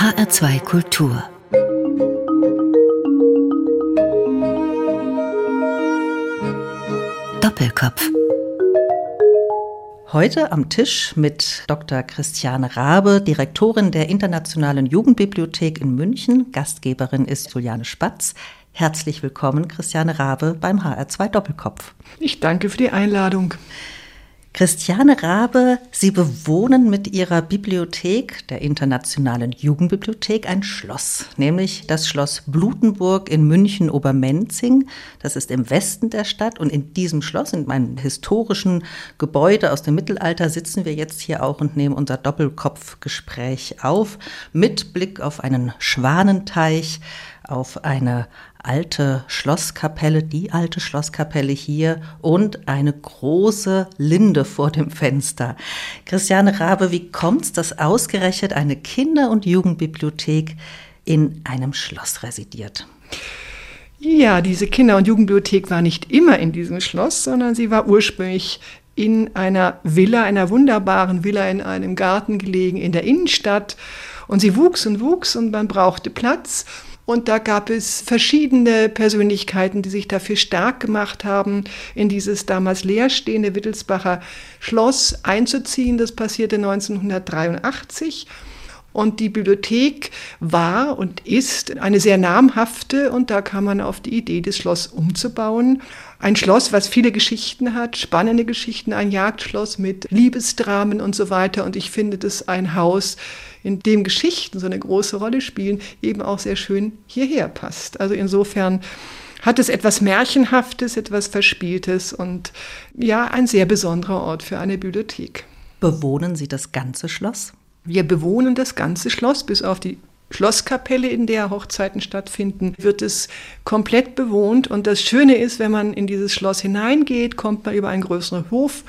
HR2 Kultur Doppelkopf Heute am Tisch mit Dr. Christiane Rabe, Direktorin der Internationalen Jugendbibliothek in München. Gastgeberin ist Juliane Spatz. Herzlich willkommen, Christiane Rabe, beim HR2 Doppelkopf. Ich danke für die Einladung. Christiane Rabe, Sie bewohnen mit Ihrer Bibliothek, der Internationalen Jugendbibliothek, ein Schloss, nämlich das Schloss Blutenburg in München-Obermenzing. Das ist im Westen der Stadt und in diesem Schloss, in meinem historischen Gebäude aus dem Mittelalter, sitzen wir jetzt hier auch und nehmen unser Doppelkopfgespräch auf, mit Blick auf einen Schwanenteich, auf eine alte Schlosskapelle, die alte Schlosskapelle hier und eine große Linde vor dem Fenster. Christiane Rabe, wie kommt's, dass ausgerechnet eine Kinder- und Jugendbibliothek in einem Schloss residiert? Ja, diese Kinder- und Jugendbibliothek war nicht immer in diesem Schloss, sondern sie war ursprünglich in einer Villa, einer wunderbaren Villa in einem Garten gelegen in der Innenstadt. Und sie wuchs und wuchs und man brauchte Platz. Und da gab es verschiedene Persönlichkeiten, die sich dafür stark gemacht haben, in dieses damals leerstehende Wittelsbacher Schloss einzuziehen. Das passierte 1983. Und die Bibliothek war und ist eine sehr namhafte und da kam man auf die Idee, das Schloss umzubauen. Ein Schloss, was viele Geschichten hat, spannende Geschichten, ein Jagdschloss mit Liebesdramen und so weiter. Und ich finde das ein Haus, in dem Geschichten so eine große Rolle spielen, eben auch sehr schön hierher passt. Also insofern hat es etwas Märchenhaftes, etwas Verspieltes und ja, ein sehr besonderer Ort für eine Bibliothek. Bewohnen Sie das ganze Schloss? Wir bewohnen das ganze Schloss, bis auf die Schlosskapelle, in der Hochzeiten stattfinden, wird es komplett bewohnt. Und das Schöne ist, wenn man in dieses Schloss hineingeht, kommt man über einen größeren Hof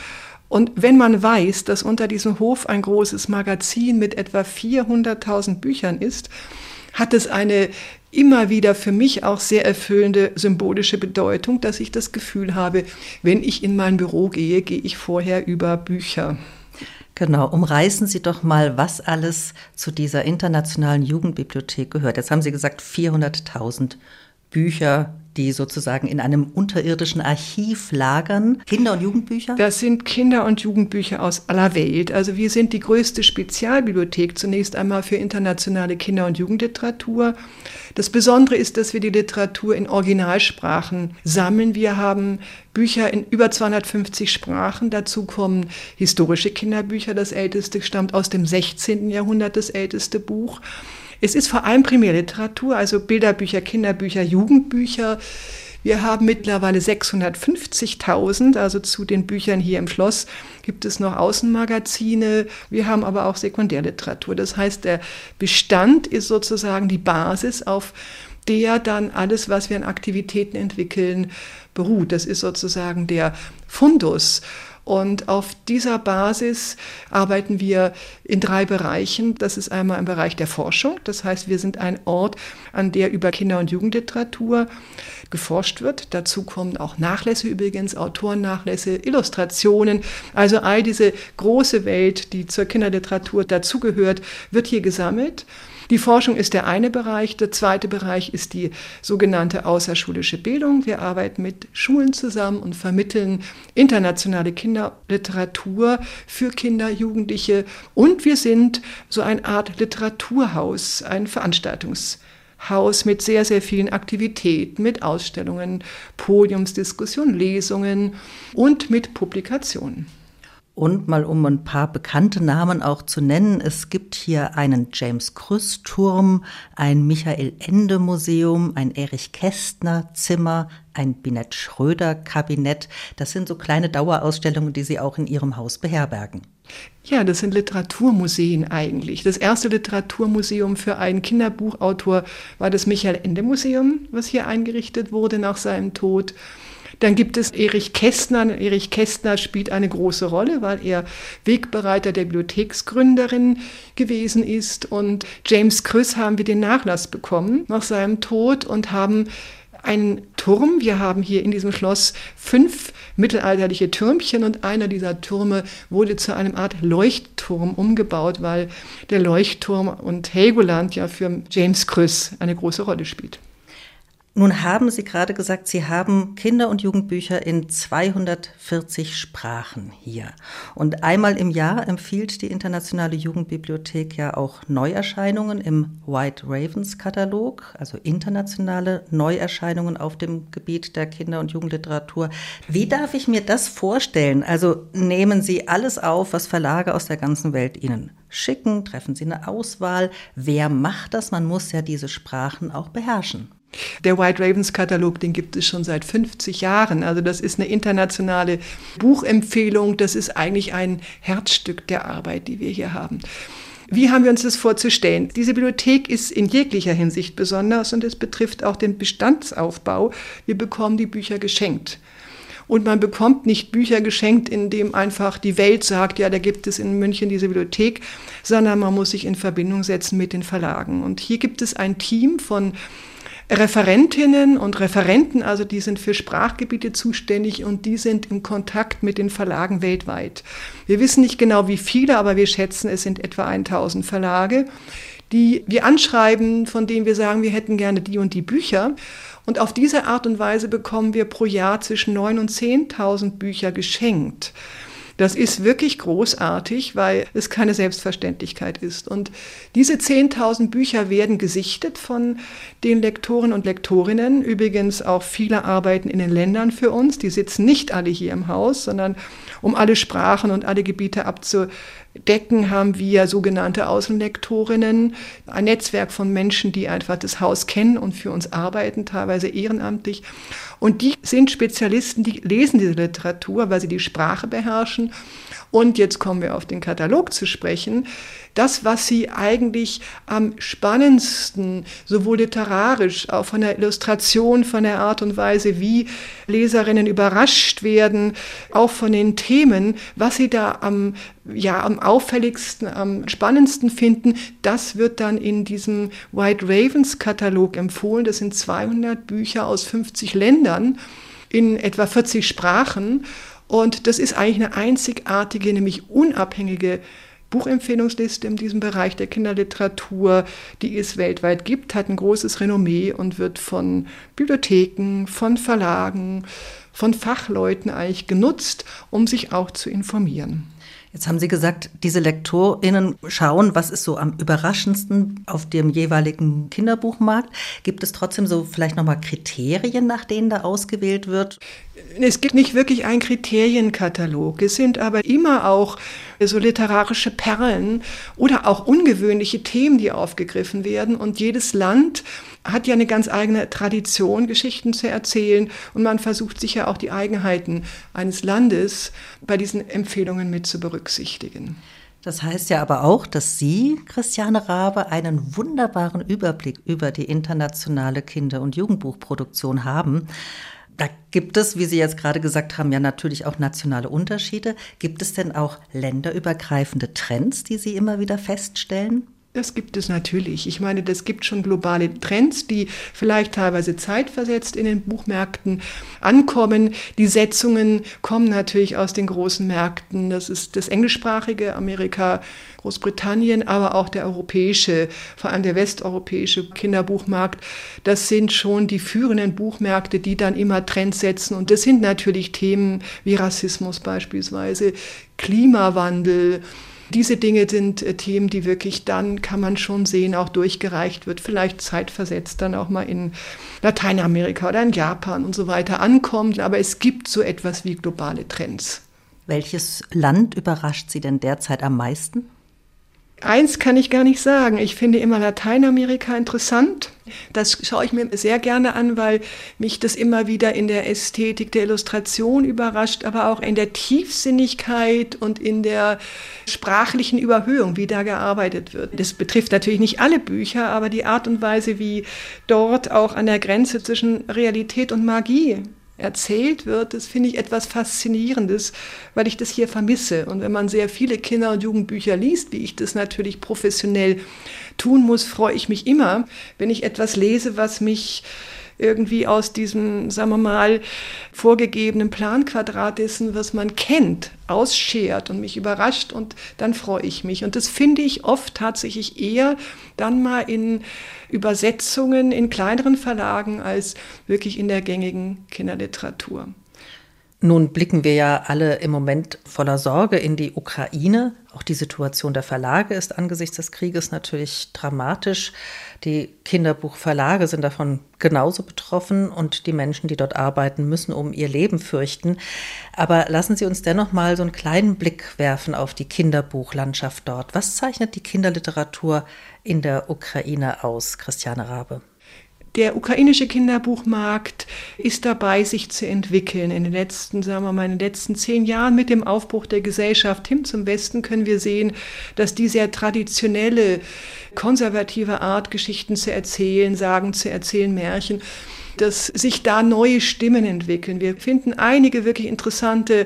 und wenn man weiß, dass unter diesem Hof ein großes Magazin mit etwa 400.000 Büchern ist, hat es eine immer wieder für mich auch sehr erfüllende symbolische Bedeutung, dass ich das Gefühl habe, wenn ich in mein Büro gehe, gehe ich vorher über Bücher. Genau, umreißen Sie doch mal, was alles zu dieser internationalen Jugendbibliothek gehört. Jetzt haben Sie gesagt, 400.000 Bücher, die sozusagen in einem unterirdischen Archiv lagern. Kinder- und Jugendbücher? Das sind Kinder- und Jugendbücher aus aller Welt. Also wir sind die größte Spezialbibliothek zunächst einmal für internationale Kinder- und Jugendliteratur. Das Besondere ist, dass wir die Literatur in Originalsprachen sammeln. Wir haben Bücher in über 250 Sprachen. Dazu kommen historische Kinderbücher. Das älteste stammt aus dem 16. Jahrhundert, das älteste Buch. Es ist vor allem Primärliteratur, also Bilderbücher, Kinderbücher, Jugendbücher. Wir haben mittlerweile 650.000, also zu den Büchern hier im Schloss gibt es noch Außenmagazine. Wir haben aber auch Sekundärliteratur. Das heißt, der Bestand ist sozusagen die Basis, auf der dann alles, was wir an Aktivitäten entwickeln, beruht. Das ist sozusagen der Fundus. Und auf dieser Basis arbeiten wir in drei Bereichen. Das ist einmal im Bereich der Forschung. Das heißt, wir sind ein Ort, an der über Kinder- und Jugendliteratur geforscht wird. Dazu kommen auch Nachlässe übrigens, Autorennachlässe, Illustrationen. Also all diese große Welt, die zur Kinderliteratur dazugehört, wird hier gesammelt. Die Forschung ist der eine Bereich. Der zweite Bereich ist die sogenannte außerschulische Bildung. Wir arbeiten mit Schulen zusammen und vermitteln internationale Kinderliteratur für Kinder, Jugendliche. Und wir sind so eine Art Literaturhaus, ein Veranstaltungshaus mit sehr, sehr vielen Aktivitäten, mit Ausstellungen, Podiumsdiskussionen, Lesungen und mit Publikationen. Und mal um ein paar bekannte Namen auch zu nennen, es gibt hier einen James Krüss Turm, ein Michael Ende Museum, ein Erich Kästner Zimmer, ein Binett Schröder Kabinett. Das sind so kleine Dauerausstellungen, die Sie auch in Ihrem Haus beherbergen. Ja, das sind Literaturmuseen eigentlich. Das erste Literaturmuseum für einen Kinderbuchautor war das Michael Ende Museum, was hier eingerichtet wurde nach seinem Tod. Dann gibt es Erich Kästner. Erich Kästner spielt eine große Rolle, weil er Wegbereiter der Bibliotheksgründerin gewesen ist. Und James Krüss haben wir den Nachlass bekommen nach seinem Tod und haben einen Turm. Wir haben hier in diesem Schloss fünf mittelalterliche Türmchen und einer dieser Türme wurde zu einem Art Leuchtturm umgebaut, weil der Leuchtturm und Helgoland ja für James Krüss eine große Rolle spielt. Nun haben Sie gerade gesagt, Sie haben Kinder- und Jugendbücher in 240 Sprachen hier. Und einmal im Jahr empfiehlt die Internationale Jugendbibliothek ja auch Neuerscheinungen im White Ravens Katalog, also internationale Neuerscheinungen auf dem Gebiet der Kinder- und Jugendliteratur. Wie darf ich mir das vorstellen? Also nehmen Sie alles auf, was Verlage aus der ganzen Welt Ihnen schicken? Treffen Sie eine Auswahl? Wer macht das? Man muss ja diese Sprachen auch beherrschen. Der White Ravens Katalog, den gibt es schon seit 50 Jahren. Also das ist eine internationale Buchempfehlung. Das ist eigentlich ein Herzstück der Arbeit, die wir hier haben. Wie haben wir uns das vorzustellen? Diese Bibliothek ist in jeglicher Hinsicht besonders und es betrifft auch den Bestandsaufbau. Wir bekommen die Bücher geschenkt. Und man bekommt nicht Bücher geschenkt, indem einfach die Welt sagt, ja, da gibt es in München diese Bibliothek, sondern man muss sich in Verbindung setzen mit den Verlagen. Und hier gibt es ein Team von Referentinnen und Referenten, also die sind für Sprachgebiete zuständig und die sind im Kontakt mit den Verlagen weltweit. Wir wissen nicht genau wie viele, aber wir schätzen, es sind etwa 1000 Verlage, die wir anschreiben, von denen wir sagen, wir hätten gerne die und die Bücher. Und auf diese Art und Weise bekommen wir pro Jahr zwischen 9.000 und 10.000 Bücher geschenkt. Das ist wirklich großartig, weil es keine Selbstverständlichkeit ist. Und diese 10.000 Bücher werden gesichtet von den Lektoren und Lektorinnen. Übrigens auch viele arbeiten in den Ländern für uns. Die sitzen nicht alle hier im Haus, sondern um alle Sprachen und alle Gebiete abzudecken, haben wir sogenannte Außenlektorinnen, ein Netzwerk von Menschen, die einfach das Haus kennen und für uns arbeiten, teilweise ehrenamtlich. Und die sind Spezialisten, die lesen diese Literatur, weil sie die Sprache beherrschen. Und jetzt kommen wir auf den Katalog zu sprechen. Das, was sie eigentlich am spannendsten, sowohl literarisch, auch von der Illustration, von der Art und Weise, wie Leserinnen überrascht werden, auch von den Themen, was sie da am, ja, am auffälligsten, am spannendsten finden, das wird dann in diesem White Ravens Katalog empfohlen. Das sind 200 Bücher aus 50 Ländern in etwa 40 Sprachen. Und das ist eigentlich eine einzigartige, nämlich unabhängige Buchempfehlungsliste in diesem Bereich der Kinderliteratur, die es weltweit gibt, hat ein großes Renommee und wird von Bibliotheken, von Verlagen, von Fachleuten eigentlich genutzt, um sich auch zu informieren. Jetzt haben Sie gesagt, diese LektorInnen schauen, was ist so am überraschendsten auf dem jeweiligen Kinderbuchmarkt. Gibt es trotzdem so vielleicht nochmal Kriterien, nach denen da ausgewählt wird? Es gibt nicht wirklich einen Kriterienkatalog. Es sind aber immer auch so literarische Perlen oder auch ungewöhnliche Themen, die aufgegriffen werden. Und jedes Land hat ja eine ganz eigene Tradition, Geschichten zu erzählen. Und man versucht sich ja auch die Eigenheiten eines Landes bei diesen Empfehlungen mit zu berücksichtigen. Das heißt ja aber auch, dass Sie, Christiane Rabe, einen wunderbaren Überblick über die internationale Kinder- und Jugendbuchproduktion haben. Da gibt es, wie Sie jetzt gerade gesagt haben, ja natürlich auch nationale Unterschiede. Gibt es denn auch länderübergreifende Trends, die Sie immer wieder feststellen? Das gibt es natürlich. Ich meine, das gibt schon globale Trends, die vielleicht teilweise zeitversetzt in den Buchmärkten ankommen. Die Setzungen kommen natürlich aus den großen Märkten. Das ist das englischsprachige Amerika, Großbritannien, aber auch der europäische, vor allem der westeuropäische Kinderbuchmarkt. Das sind schon die führenden Buchmärkte, die dann immer Trends setzen. Und das sind natürlich Themen wie Rassismus beispielsweise, Klimawandel, diese Dinge sind äh, Themen, die wirklich dann, kann man schon sehen, auch durchgereicht wird, vielleicht zeitversetzt dann auch mal in Lateinamerika oder in Japan und so weiter ankommt. Aber es gibt so etwas wie globale Trends. Welches Land überrascht Sie denn derzeit am meisten? Eins kann ich gar nicht sagen. Ich finde immer Lateinamerika interessant. Das schaue ich mir sehr gerne an, weil mich das immer wieder in der Ästhetik der Illustration überrascht, aber auch in der Tiefsinnigkeit und in der sprachlichen Überhöhung, wie da gearbeitet wird. Das betrifft natürlich nicht alle Bücher, aber die Art und Weise, wie dort auch an der Grenze zwischen Realität und Magie erzählt wird, das finde ich etwas Faszinierendes, weil ich das hier vermisse. Und wenn man sehr viele Kinder- und Jugendbücher liest, wie ich das natürlich professionell tun muss, freue ich mich immer, wenn ich etwas lese, was mich irgendwie aus diesem, sagen wir mal, vorgegebenen Planquadrat dessen, was man kennt, ausschert und mich überrascht und dann freue ich mich. Und das finde ich oft tatsächlich eher dann mal in Übersetzungen in kleineren Verlagen als wirklich in der gängigen Kinderliteratur. Nun blicken wir ja alle im Moment voller Sorge in die Ukraine. Auch die Situation der Verlage ist angesichts des Krieges natürlich dramatisch. Die Kinderbuchverlage sind davon genauso betroffen und die Menschen, die dort arbeiten, müssen um ihr Leben fürchten. Aber lassen Sie uns dennoch mal so einen kleinen Blick werfen auf die Kinderbuchlandschaft dort. Was zeichnet die Kinderliteratur in der Ukraine aus, Christiane Rabe? Der ukrainische Kinderbuchmarkt ist dabei, sich zu entwickeln. In den letzten, sagen wir mal, in den letzten zehn Jahren mit dem Aufbruch der Gesellschaft hin zum Westen können wir sehen, dass die sehr traditionelle, konservative Art, Geschichten zu erzählen, Sagen zu erzählen, Märchen, dass sich da neue Stimmen entwickeln. Wir finden einige wirklich interessante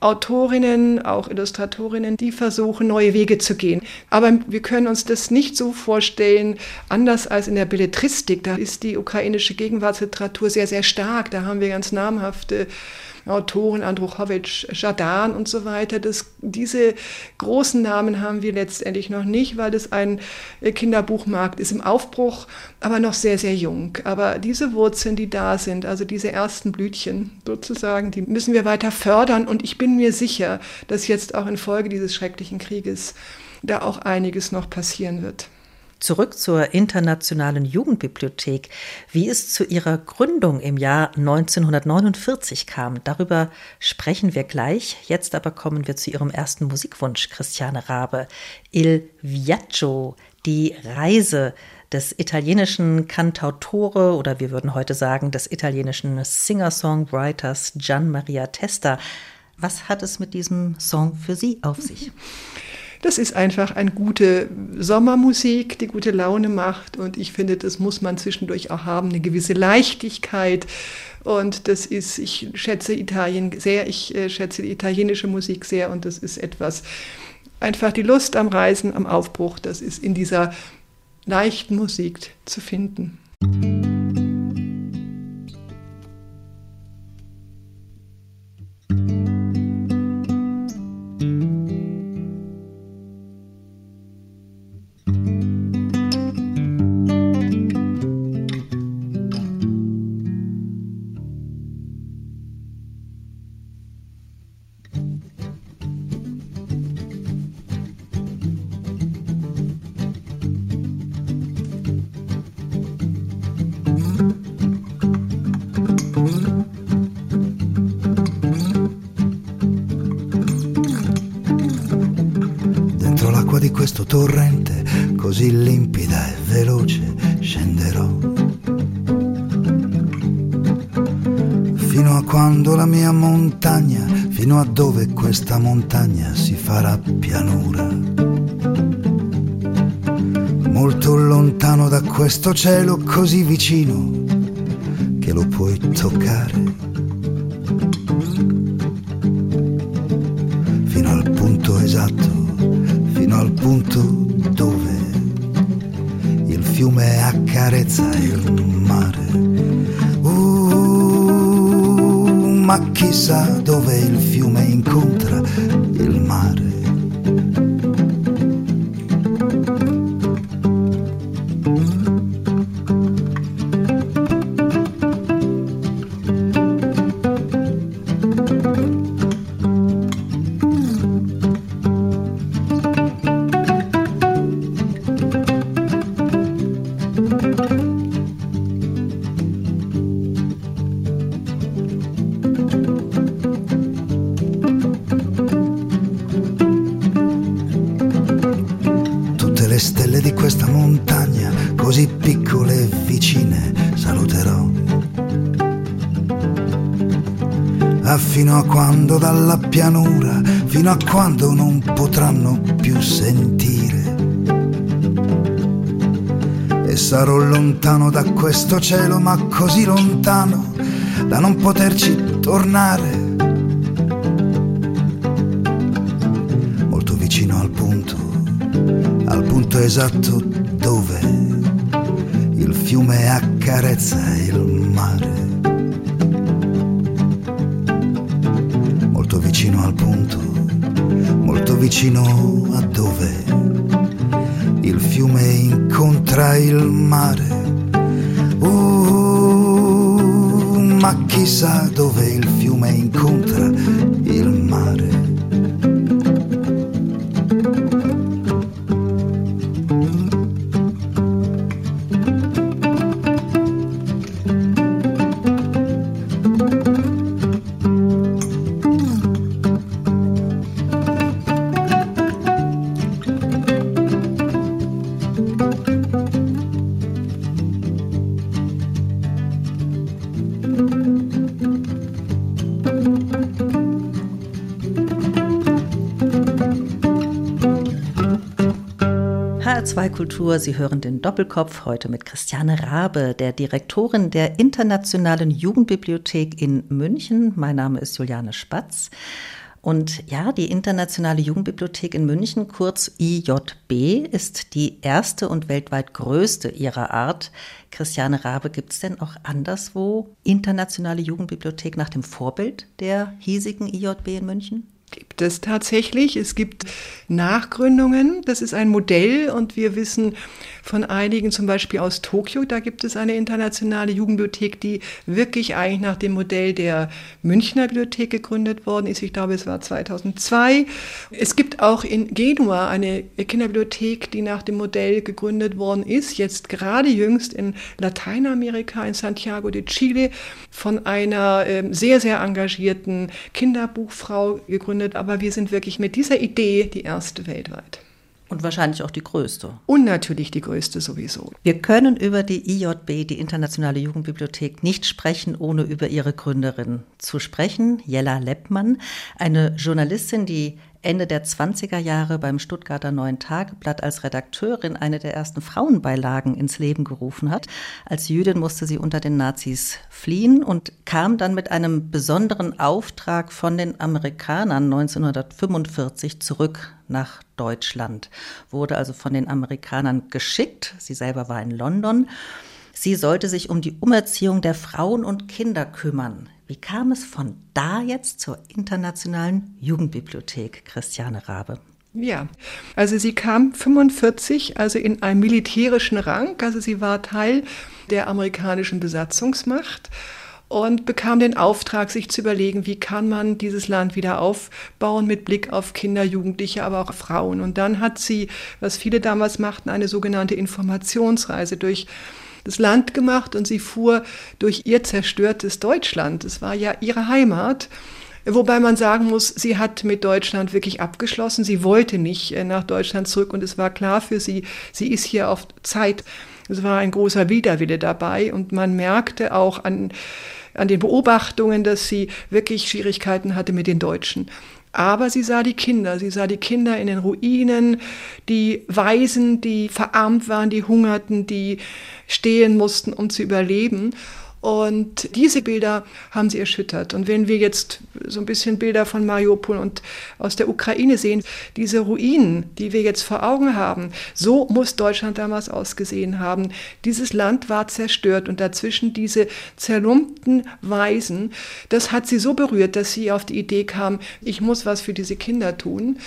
Autorinnen, auch Illustratorinnen, die versuchen, neue Wege zu gehen. Aber wir können uns das nicht so vorstellen, anders als in der Belletristik. Da ist die ukrainische Gegenwartsliteratur sehr, sehr stark. Da haben wir ganz namhafte Autoren, Andruchowitsch, Jadan und so weiter. Das, diese großen Namen haben wir letztendlich noch nicht, weil es ein Kinderbuchmarkt ist im Aufbruch, aber noch sehr, sehr jung. Aber diese Wurzeln, die da sind, also diese ersten Blütchen sozusagen, die müssen wir weiter fördern. Und ich bin mir sicher, dass jetzt auch infolge dieses schrecklichen Krieges da auch einiges noch passieren wird. Zurück zur Internationalen Jugendbibliothek. Wie es zu ihrer Gründung im Jahr 1949 kam, darüber sprechen wir gleich. Jetzt aber kommen wir zu ihrem ersten Musikwunsch, Christiane Rabe. Il Viaggio, die Reise des italienischen Cantautore oder wir würden heute sagen des italienischen Singer-Songwriters Gian Maria Testa. Was hat es mit diesem Song für Sie auf sich? Das ist einfach eine gute Sommermusik, die gute Laune macht. Und ich finde, das muss man zwischendurch auch haben, eine gewisse Leichtigkeit. Und das ist, ich schätze Italien sehr, ich äh, schätze die italienische Musik sehr. Und das ist etwas, einfach die Lust am Reisen, am Aufbruch, das ist in dieser leichten Musik zu finden. torrente così limpida e veloce scenderò. Fino a quando la mia montagna, fino a dove questa montagna si farà pianura. Molto lontano da questo cielo così vicino che lo puoi toccare. Punto dove il fiume accarezza il mare. Uh, ma chissà dove il fiume incontra fino a quando non potranno più sentire. E sarò lontano da questo cielo, ma così lontano da non poterci tornare. Molto vicino al punto, al punto esatto dove il fiume accarezza il mare vicino a dove il fiume incontra il mare. Uh, ma chissà dove il fiume incontra il mare. HR2 Kultur, Sie hören den Doppelkopf heute mit Christiane Rabe, der Direktorin der Internationalen Jugendbibliothek in München. Mein Name ist Juliane Spatz. Und ja, die Internationale Jugendbibliothek in München, kurz IJB, ist die erste und weltweit größte ihrer Art. Christiane Rabe, gibt es denn auch anderswo internationale Jugendbibliothek nach dem Vorbild der hiesigen IJB in München? Gibt es tatsächlich. Es gibt Nachgründungen. Das ist ein Modell und wir wissen von einigen, zum Beispiel aus Tokio, da gibt es eine internationale Jugendbibliothek, die wirklich eigentlich nach dem Modell der Münchner Bibliothek gegründet worden ist. Ich glaube, es war 2002. Es gibt auch in Genua eine Kinderbibliothek, die nach dem Modell gegründet worden ist. Jetzt gerade jüngst in Lateinamerika, in Santiago de Chile, von einer äh, sehr, sehr engagierten Kinderbuchfrau gegründet. Aber wir sind wirklich mit dieser Idee die erste weltweit. Und wahrscheinlich auch die größte. Und natürlich die größte sowieso. Wir können über die IJB, die Internationale Jugendbibliothek, nicht sprechen, ohne über ihre Gründerin zu sprechen, Jella Leppmann, eine Journalistin, die Ende der 20er Jahre beim Stuttgarter Neuen Tageblatt als Redakteurin eine der ersten Frauenbeilagen ins Leben gerufen hat. Als Jüdin musste sie unter den Nazis fliehen und kam dann mit einem besonderen Auftrag von den Amerikanern 1945 zurück nach Deutschland, wurde also von den Amerikanern geschickt. Sie selber war in London. Sie sollte sich um die Umerziehung der Frauen und Kinder kümmern. Wie kam es von da jetzt zur Internationalen Jugendbibliothek, Christiane Rabe? Ja, also sie kam 45, also in einem militärischen Rang, also sie war Teil der amerikanischen Besatzungsmacht und bekam den Auftrag, sich zu überlegen, wie kann man dieses Land wieder aufbauen mit Blick auf Kinder, Jugendliche, aber auch Frauen. Und dann hat sie, was viele damals machten, eine sogenannte Informationsreise durch das Land gemacht und sie fuhr durch ihr zerstörtes Deutschland. Es war ja ihre Heimat. Wobei man sagen muss, sie hat mit Deutschland wirklich abgeschlossen. Sie wollte nicht äh, nach Deutschland zurück und es war klar für sie, sie ist hier auf Zeit. Es war ein großer Widerwille dabei und man merkte auch an, an den Beobachtungen, dass sie wirklich Schwierigkeiten hatte mit den Deutschen. Aber sie sah die Kinder, sie sah die Kinder in den Ruinen, die Waisen, die verarmt waren, die hungerten, die stehen mussten, um zu überleben. Und diese Bilder haben sie erschüttert. Und wenn wir jetzt so ein bisschen Bilder von Mariupol und aus der Ukraine sehen, diese Ruinen, die wir jetzt vor Augen haben, so muss Deutschland damals ausgesehen haben. Dieses Land war zerstört und dazwischen diese zerlumpten Weisen, das hat sie so berührt, dass sie auf die Idee kam, ich muss was für diese Kinder tun.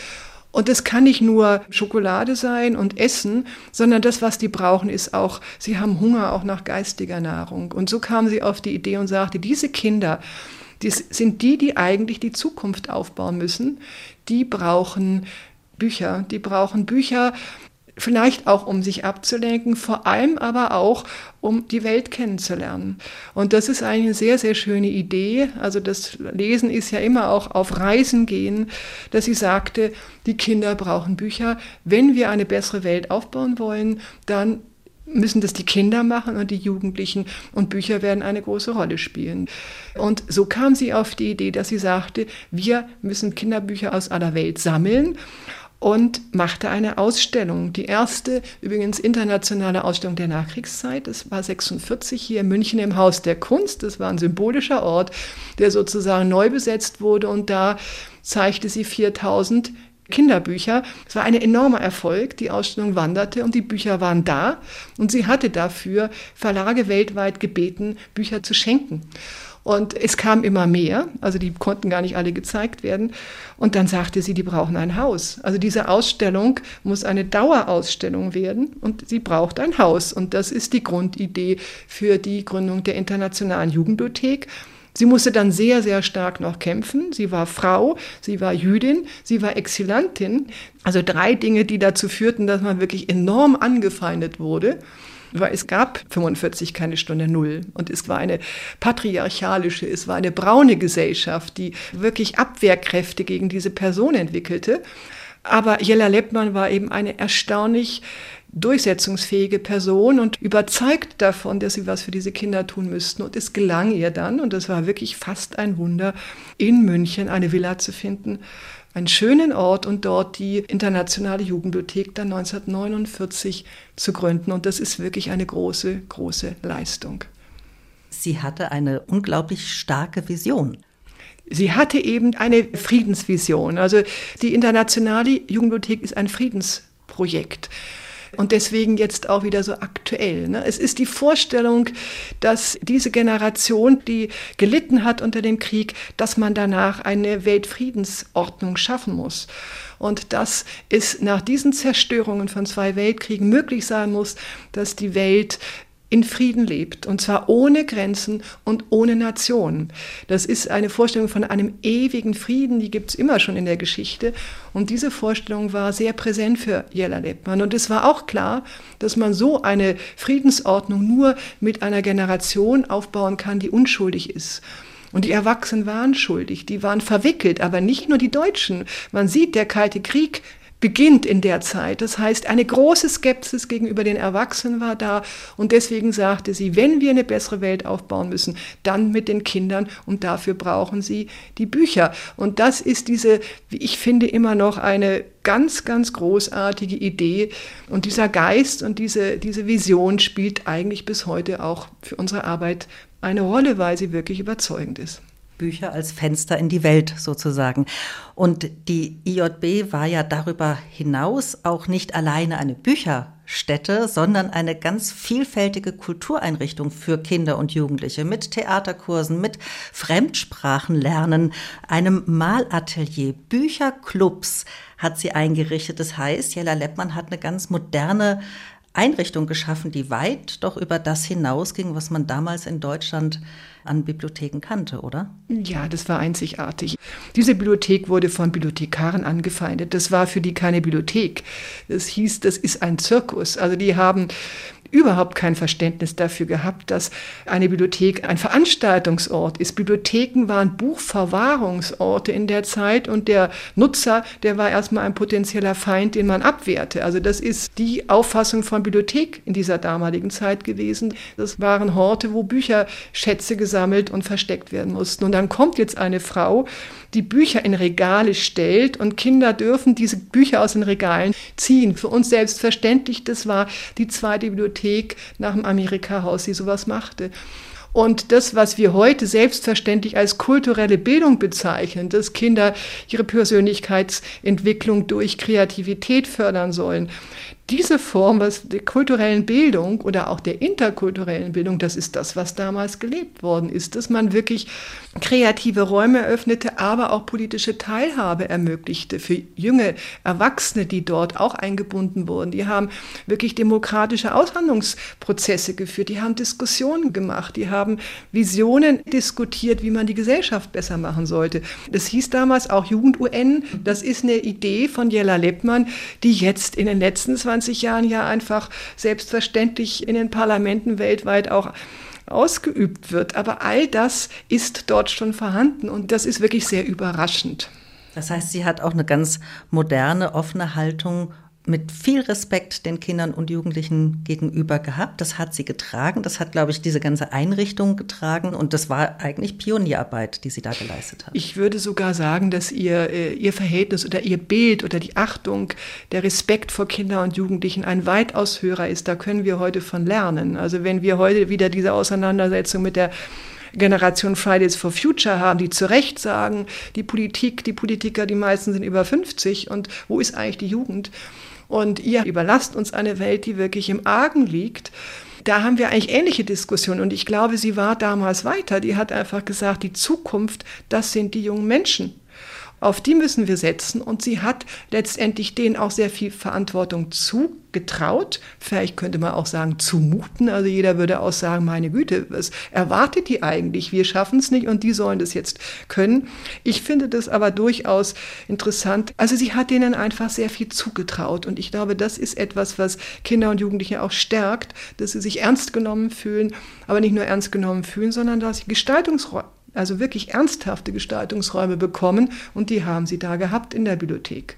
Und es kann nicht nur Schokolade sein und Essen, sondern das, was die brauchen, ist auch, sie haben Hunger auch nach geistiger Nahrung. Und so kam sie auf die Idee und sagte, diese Kinder, die sind die, die eigentlich die Zukunft aufbauen müssen. Die brauchen Bücher, die brauchen Bücher, vielleicht auch um sich abzulenken, vor allem aber auch um die Welt kennenzulernen. Und das ist eine sehr, sehr schöne Idee. Also das Lesen ist ja immer auch auf Reisen gehen, dass sie sagte, die Kinder brauchen Bücher. Wenn wir eine bessere Welt aufbauen wollen, dann müssen das die Kinder machen und die Jugendlichen und Bücher werden eine große Rolle spielen. Und so kam sie auf die Idee, dass sie sagte, wir müssen Kinderbücher aus aller Welt sammeln und machte eine Ausstellung. Die erste, übrigens internationale Ausstellung der Nachkriegszeit. Das war 46 hier in München im Haus der Kunst. Das war ein symbolischer Ort, der sozusagen neu besetzt wurde und da zeigte sie 4000 Kinderbücher. Es war ein enormer Erfolg. Die Ausstellung wanderte und die Bücher waren da. Und sie hatte dafür Verlage weltweit gebeten, Bücher zu schenken. Und es kam immer mehr, also die konnten gar nicht alle gezeigt werden. Und dann sagte sie, die brauchen ein Haus. Also diese Ausstellung muss eine Dauerausstellung werden und sie braucht ein Haus. Und das ist die Grundidee für die Gründung der Internationalen Jugendbibliothek. Sie musste dann sehr, sehr stark noch kämpfen. Sie war Frau, sie war Jüdin, sie war Exilantin. Also drei Dinge, die dazu führten, dass man wirklich enorm angefeindet wurde weil es gab 45 keine Stunde Null. Und es war eine patriarchalische, es war eine braune Gesellschaft, die wirklich Abwehrkräfte gegen diese Person entwickelte. Aber Jella Leppmann war eben eine erstaunlich durchsetzungsfähige Person und überzeugt davon, dass sie was für diese Kinder tun müssten. Und es gelang ihr dann, und das war wirklich fast ein Wunder, in München eine Villa zu finden, einen schönen Ort und dort die internationale Jugendbibliothek dann 1949 zu gründen. Und das ist wirklich eine große, große Leistung. Sie hatte eine unglaublich starke Vision. Sie hatte eben eine Friedensvision. Also die internationale Jugendbibliothek ist ein Friedensprojekt und deswegen jetzt auch wieder so aktuell. Ne? Es ist die Vorstellung, dass diese Generation, die gelitten hat unter dem Krieg, dass man danach eine Weltfriedensordnung schaffen muss. Und dass es nach diesen Zerstörungen von zwei Weltkriegen möglich sein muss, dass die Welt in Frieden lebt, und zwar ohne Grenzen und ohne Nationen. Das ist eine Vorstellung von einem ewigen Frieden, die gibt es immer schon in der Geschichte. Und diese Vorstellung war sehr präsent für Jella Lebmann. Und es war auch klar, dass man so eine Friedensordnung nur mit einer Generation aufbauen kann, die unschuldig ist. Und die Erwachsenen waren schuldig, die waren verwickelt, aber nicht nur die Deutschen. Man sieht, der Kalte Krieg beginnt in der Zeit. Das heißt, eine große Skepsis gegenüber den Erwachsenen war da und deswegen sagte sie, wenn wir eine bessere Welt aufbauen müssen, dann mit den Kindern und dafür brauchen sie die Bücher. Und das ist diese, wie ich finde, immer noch eine ganz, ganz großartige Idee und dieser Geist und diese, diese Vision spielt eigentlich bis heute auch für unsere Arbeit eine Rolle, weil sie wirklich überzeugend ist. Bücher als Fenster in die Welt sozusagen. Und die IJB war ja darüber hinaus auch nicht alleine eine Bücherstätte, sondern eine ganz vielfältige Kultureinrichtung für Kinder und Jugendliche mit Theaterkursen, mit Fremdsprachenlernen, einem Malatelier, Bücherclubs hat sie eingerichtet. Das heißt, Jella Leppmann hat eine ganz moderne Einrichtung geschaffen, die weit doch über das hinausging, was man damals in Deutschland an Bibliotheken kannte, oder? Ja, das war einzigartig. Diese Bibliothek wurde von Bibliothekaren angefeindet. Das war für die keine Bibliothek. Das hieß, das ist ein Zirkus. Also die haben überhaupt kein Verständnis dafür gehabt, dass eine Bibliothek ein Veranstaltungsort ist. Bibliotheken waren Buchverwahrungsorte in der Zeit und der Nutzer, der war erstmal ein potenzieller Feind, den man abwehrte. Also das ist die Auffassung von Bibliothek in dieser damaligen Zeit gewesen. Das waren Horte, wo Bücherschätze gesammelt und versteckt werden mussten. Und dann kommt jetzt eine Frau, die Bücher in Regale stellt und Kinder dürfen diese Bücher aus den Regalen ziehen. Für uns selbstverständlich, das war die zweite Bibliothek nach dem Amerika-Haus, die sowas machte. Und das, was wir heute selbstverständlich als kulturelle Bildung bezeichnen, dass Kinder ihre Persönlichkeitsentwicklung durch Kreativität fördern sollen, diese Form der kulturellen Bildung oder auch der interkulturellen Bildung, das ist das, was damals gelebt worden ist, dass man wirklich kreative Räume eröffnete, aber auch politische Teilhabe ermöglichte für junge Erwachsene, die dort auch eingebunden wurden. Die haben wirklich demokratische Aushandlungsprozesse geführt, die haben Diskussionen gemacht, die haben Visionen diskutiert, wie man die Gesellschaft besser machen sollte. Das hieß damals auch Jugend-UN. Das ist eine Idee von Jella Leppmann, die jetzt in den letzten 20 20 Jahren ja einfach selbstverständlich in den Parlamenten weltweit auch ausgeübt wird. Aber all das ist dort schon vorhanden und das ist wirklich sehr überraschend. Das heißt, sie hat auch eine ganz moderne, offene Haltung mit viel Respekt den Kindern und Jugendlichen gegenüber gehabt. Das hat sie getragen. Das hat, glaube ich, diese ganze Einrichtung getragen. Und das war eigentlich Pionierarbeit, die sie da geleistet hat. Ich würde sogar sagen, dass ihr, äh, ihr Verhältnis oder ihr Bild oder die Achtung, der Respekt vor Kindern und Jugendlichen ein weitaus höherer ist. Da können wir heute von lernen. Also wenn wir heute wieder diese Auseinandersetzung mit der Generation Fridays for Future haben, die zu Recht sagen, die Politik, die Politiker, die meisten sind über 50 und wo ist eigentlich die Jugend? Und ihr überlasst uns eine Welt, die wirklich im Argen liegt da haben wir eigentlich ähnliche Diskussionen. Und ich glaube, sie war damals weiter. Die hat einfach gesagt, die Zukunft, das sind die jungen Menschen. Auf die müssen wir setzen. Und sie hat letztendlich denen auch sehr viel Verantwortung zugetraut. Vielleicht könnte man auch sagen, zumuten. Also jeder würde auch sagen, meine Güte, was erwartet die eigentlich? Wir schaffen es nicht und die sollen das jetzt können. Ich finde das aber durchaus interessant. Also sie hat denen einfach sehr viel zugetraut. Und ich glaube, das ist etwas, was Kinder und Jugendliche auch stärkt, dass sie sich ernst genommen fühlen, aber nicht nur ernst genommen fühlen, sondern dass sie Gestaltungsräume also wirklich ernsthafte Gestaltungsräume bekommen und die haben sie da gehabt in der Bibliothek.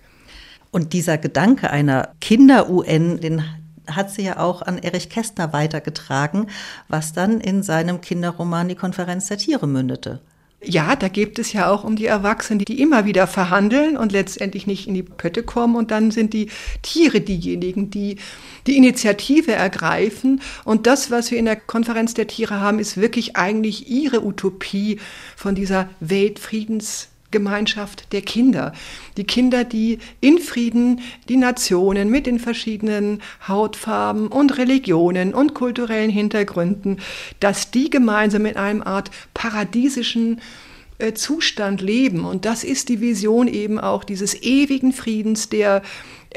Und dieser Gedanke einer Kinder-UN, den hat sie ja auch an Erich Kästner weitergetragen, was dann in seinem Kinderroman Die Konferenz der Tiere mündete. Ja, da geht es ja auch um die Erwachsenen, die immer wieder verhandeln und letztendlich nicht in die Pötte kommen. Und dann sind die Tiere diejenigen, die die Initiative ergreifen. Und das, was wir in der Konferenz der Tiere haben, ist wirklich eigentlich ihre Utopie von dieser Weltfriedens Gemeinschaft der Kinder. Die Kinder, die in Frieden die Nationen mit den verschiedenen Hautfarben und Religionen und kulturellen Hintergründen, dass die gemeinsam in einem Art paradiesischen äh, Zustand leben. Und das ist die Vision eben auch dieses ewigen Friedens, der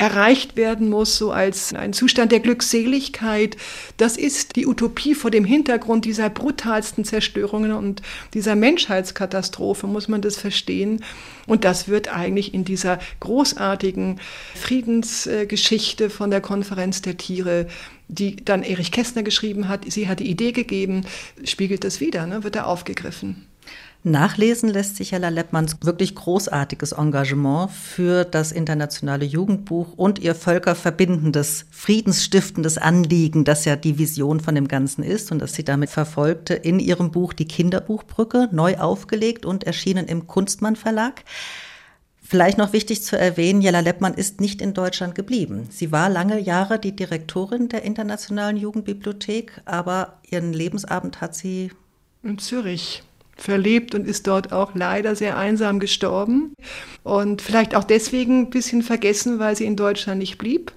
erreicht werden muss, so als ein Zustand der Glückseligkeit. Das ist die Utopie vor dem Hintergrund dieser brutalsten Zerstörungen und dieser Menschheitskatastrophe, muss man das verstehen. Und das wird eigentlich in dieser großartigen Friedensgeschichte von der Konferenz der Tiere die dann Erich Kästner geschrieben hat, sie hat die Idee gegeben, spiegelt das wieder, ne, wird da aufgegriffen. Nachlesen lässt sich Hella Leppmanns wirklich großartiges Engagement für das internationale Jugendbuch und ihr völkerverbindendes, friedensstiftendes Anliegen, das ja die Vision von dem Ganzen ist und das sie damit verfolgte, in ihrem Buch Die Kinderbuchbrücke, neu aufgelegt und erschienen im Kunstmann Verlag. Vielleicht noch wichtig zu erwähnen, Jella Leppmann ist nicht in Deutschland geblieben. Sie war lange Jahre die Direktorin der Internationalen Jugendbibliothek, aber ihren Lebensabend hat sie in Zürich verlebt und ist dort auch leider sehr einsam gestorben. Und vielleicht auch deswegen ein bisschen vergessen, weil sie in Deutschland nicht blieb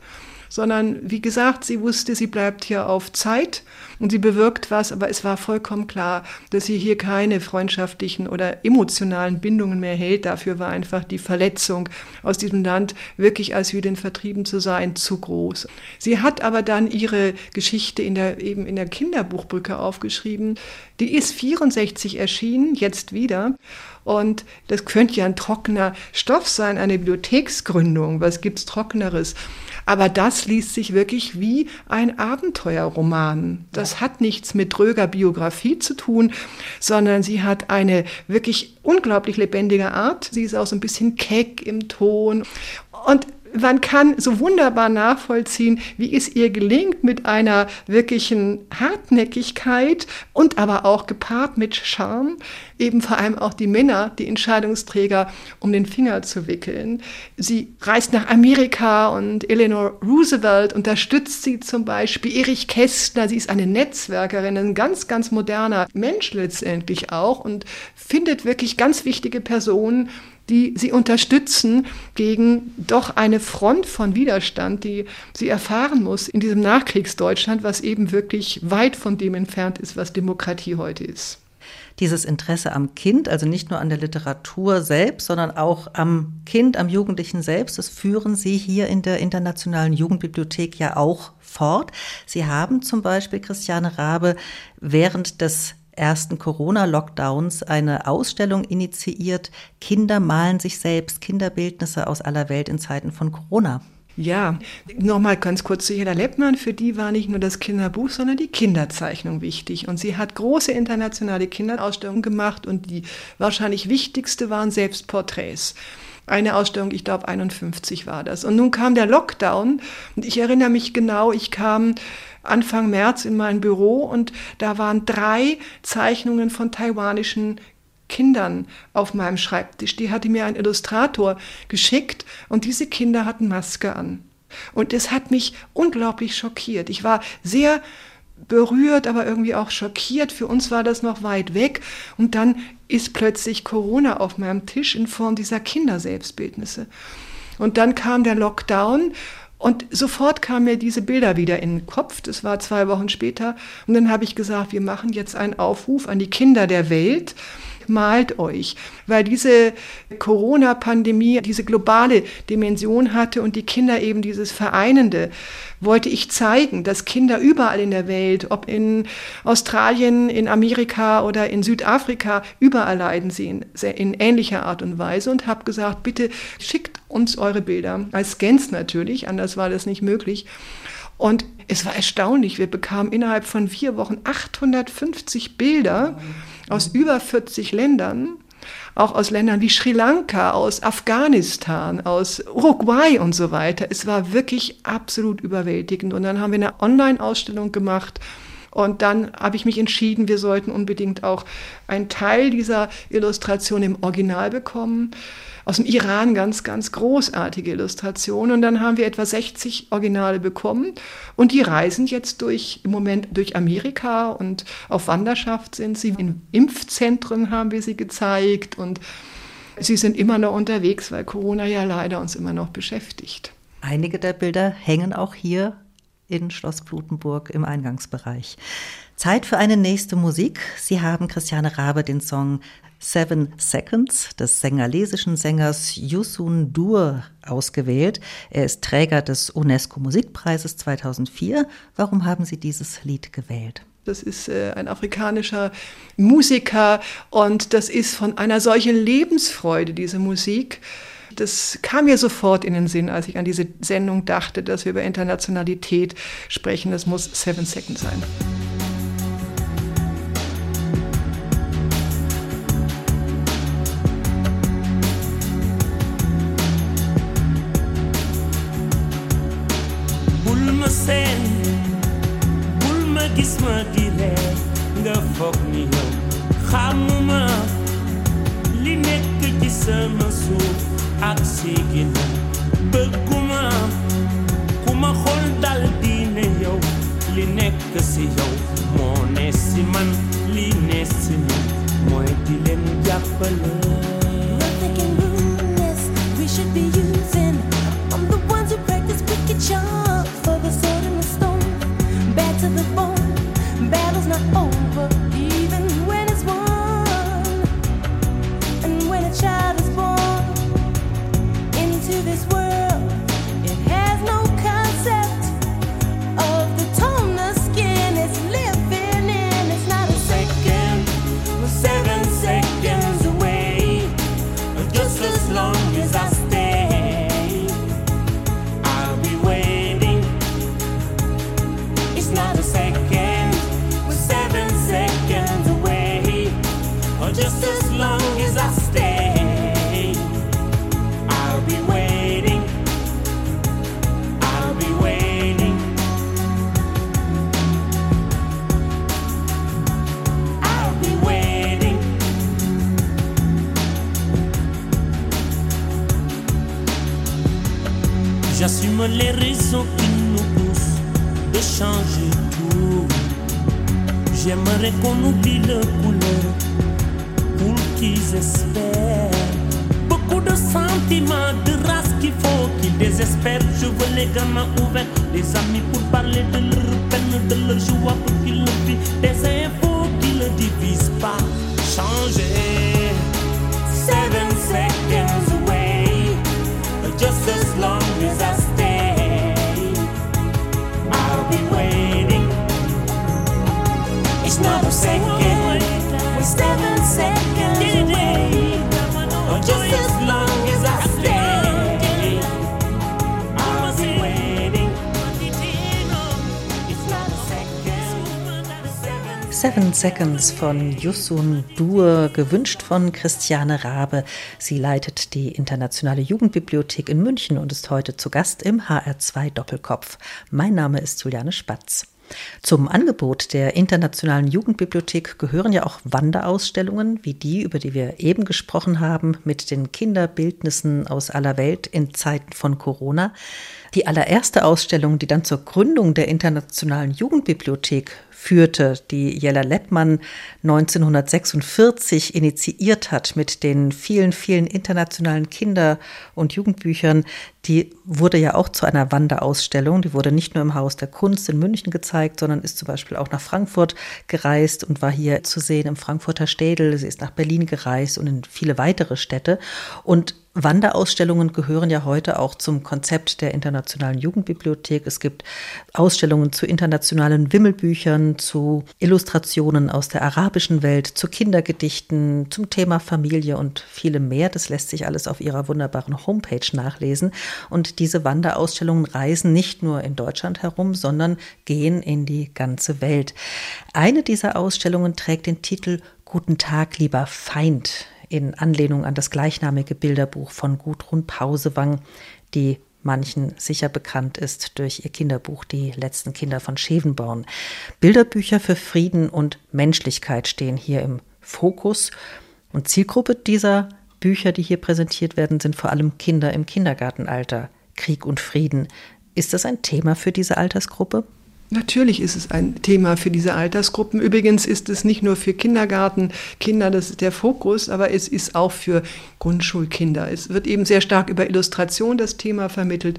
sondern wie gesagt, sie wusste, sie bleibt hier auf Zeit und sie bewirkt was, aber es war vollkommen klar, dass sie hier keine freundschaftlichen oder emotionalen Bindungen mehr hält. Dafür war einfach die Verletzung aus diesem Land wirklich als Jüdin vertrieben zu sein zu groß. Sie hat aber dann ihre Geschichte in der, eben in der Kinderbuchbrücke aufgeschrieben. Die ist 64 erschienen, jetzt wieder. Und das könnte ja ein trockener Stoff sein, eine Bibliotheksgründung. Was gibt's Trockeneres? Aber das liest sich wirklich wie ein Abenteuerroman. Das hat nichts mit dröger Biografie zu tun, sondern sie hat eine wirklich unglaublich lebendige Art. Sie ist auch so ein bisschen keck im Ton. Und man kann so wunderbar nachvollziehen, wie es ihr gelingt mit einer wirklichen Hartnäckigkeit und aber auch gepaart mit Charme, eben vor allem auch die Männer, die Entscheidungsträger, um den Finger zu wickeln. Sie reist nach Amerika und Eleanor Roosevelt unterstützt sie zum Beispiel. Erich Kästner, sie ist eine Netzwerkerin, ein ganz, ganz moderner Mensch letztendlich auch und findet wirklich ganz wichtige Personen, die sie unterstützen gegen doch eine Front von Widerstand, die sie erfahren muss in diesem Nachkriegsdeutschland, was eben wirklich weit von dem entfernt ist, was Demokratie heute ist. Dieses Interesse am Kind, also nicht nur an der Literatur selbst, sondern auch am Kind, am Jugendlichen selbst, das führen Sie hier in der Internationalen Jugendbibliothek ja auch fort. Sie haben zum Beispiel, Christiane Rabe, während des ersten Corona-Lockdowns eine Ausstellung initiiert. Kinder malen sich selbst, Kinderbildnisse aus aller Welt in Zeiten von Corona. Ja, nochmal ganz kurz zu Hela Leppmann. Für die war nicht nur das Kinderbuch, sondern die Kinderzeichnung wichtig. Und sie hat große internationale Kinderausstellungen gemacht und die wahrscheinlich wichtigste waren Selbstporträts. Eine Ausstellung, ich glaube 51 war das. Und nun kam der Lockdown und ich erinnere mich genau, ich kam Anfang März in mein Büro und da waren drei Zeichnungen von taiwanischen Kindern auf meinem Schreibtisch. Die hatte mir ein Illustrator geschickt und diese Kinder hatten Maske an. Und es hat mich unglaublich schockiert. Ich war sehr berührt, aber irgendwie auch schockiert. Für uns war das noch weit weg. Und dann ist plötzlich Corona auf meinem Tisch in Form dieser Kinderselbstbildnisse. Und dann kam der Lockdown und sofort kamen mir diese Bilder wieder in den Kopf. Das war zwei Wochen später. Und dann habe ich gesagt, wir machen jetzt einen Aufruf an die Kinder der Welt malt euch, weil diese Corona-Pandemie diese globale Dimension hatte und die Kinder eben dieses Vereinende, wollte ich zeigen, dass Kinder überall in der Welt, ob in Australien, in Amerika oder in Südafrika, überall leiden sie in, in ähnlicher Art und Weise und habe gesagt, bitte schickt uns eure Bilder, als Scans natürlich, anders war das nicht möglich. Und es war erstaunlich, wir bekamen innerhalb von vier Wochen 850 Bilder aus über 40 Ländern, auch aus Ländern wie Sri Lanka, aus Afghanistan, aus Uruguay und so weiter. Es war wirklich absolut überwältigend. Und dann haben wir eine Online-Ausstellung gemacht. Und dann habe ich mich entschieden, wir sollten unbedingt auch einen Teil dieser Illustration im Original bekommen aus dem Iran ganz, ganz großartige Illustrationen. Und dann haben wir etwa 60 Originale bekommen. Und die reisen jetzt durch, im Moment durch Amerika und auf Wanderschaft sind sie. In Impfzentren haben wir sie gezeigt und sie sind immer noch unterwegs, weil Corona ja leider uns immer noch beschäftigt. Einige der Bilder hängen auch hier in Schloss Blutenburg im Eingangsbereich. Zeit für eine nächste Musik. Sie haben Christiane Rabe den Song Seven Seconds des sengalesischen Sängers Yusun Dur ausgewählt. Er ist Träger des UNESCO Musikpreises 2004. Warum haben Sie dieses Lied gewählt? Das ist äh, ein afrikanischer Musiker und das ist von einer solchen Lebensfreude, diese Musik. Das kam mir sofort in den Sinn, als ich an diese Sendung dachte, dass wir über Internationalität sprechen. Das muss Seven Seconds sein. Foog ni yow xamuma li nekk ci sama suuf ak sigina bëgguma ku ma dal di ne yow. Li nekk si yow. Moo ne si man li ne si man. Mooy di leen jàppale changer tout. J'aimerais qu'on oublie le couleur pour qu'ils espèrent. Beaucoup de sentiments, de race qu'il faut qu'ils désespèrent. Je veux les gamins ouverts, les amis pour parler de leur peine, de leur joie pour qu'ils le vivent. Des infos qui ne divisent pas. Changer. Seven seconds away, just as long as I. It's not the same second, we stand say. Seven Seconds von Yusun Dur, gewünscht von Christiane Rabe. Sie leitet die Internationale Jugendbibliothek in München und ist heute zu Gast im HR2 Doppelkopf. Mein Name ist Juliane Spatz. Zum Angebot der Internationalen Jugendbibliothek gehören ja auch Wanderausstellungen, wie die, über die wir eben gesprochen haben, mit den Kinderbildnissen aus aller Welt in Zeiten von Corona. Die allererste Ausstellung, die dann zur Gründung der Internationalen Jugendbibliothek führte, die Jella Leppmann 1946 initiiert hat mit den vielen, vielen internationalen Kinder- und Jugendbüchern, die wurde ja auch zu einer Wanderausstellung. Die wurde nicht nur im Haus der Kunst in München gezeigt, sondern ist zum Beispiel auch nach Frankfurt gereist und war hier zu sehen im Frankfurter Städel. Sie ist nach Berlin gereist und in viele weitere Städte. Und Wanderausstellungen gehören ja heute auch zum Konzept der Internationalen Jugendbibliothek. Es gibt Ausstellungen zu internationalen Wimmelbüchern, zu Illustrationen aus der arabischen Welt, zu Kindergedichten, zum Thema Familie und vielem mehr. Das lässt sich alles auf ihrer wunderbaren Homepage nachlesen. Und diese Wanderausstellungen reisen nicht nur in Deutschland herum, sondern gehen in die ganze Welt. Eine dieser Ausstellungen trägt den Titel Guten Tag, lieber Feind in Anlehnung an das gleichnamige Bilderbuch von Gudrun Pausewang, die manchen sicher bekannt ist durch ihr Kinderbuch Die letzten Kinder von Schevenborn. Bilderbücher für Frieden und Menschlichkeit stehen hier im Fokus. Und Zielgruppe dieser Bücher, die hier präsentiert werden, sind vor allem Kinder im Kindergartenalter. Krieg und Frieden. Ist das ein Thema für diese Altersgruppe? Natürlich ist es ein Thema für diese Altersgruppen. Übrigens ist es nicht nur für Kindergartenkinder, das ist der Fokus, aber es ist auch für Grundschulkinder. Es wird eben sehr stark über Illustration das Thema vermittelt.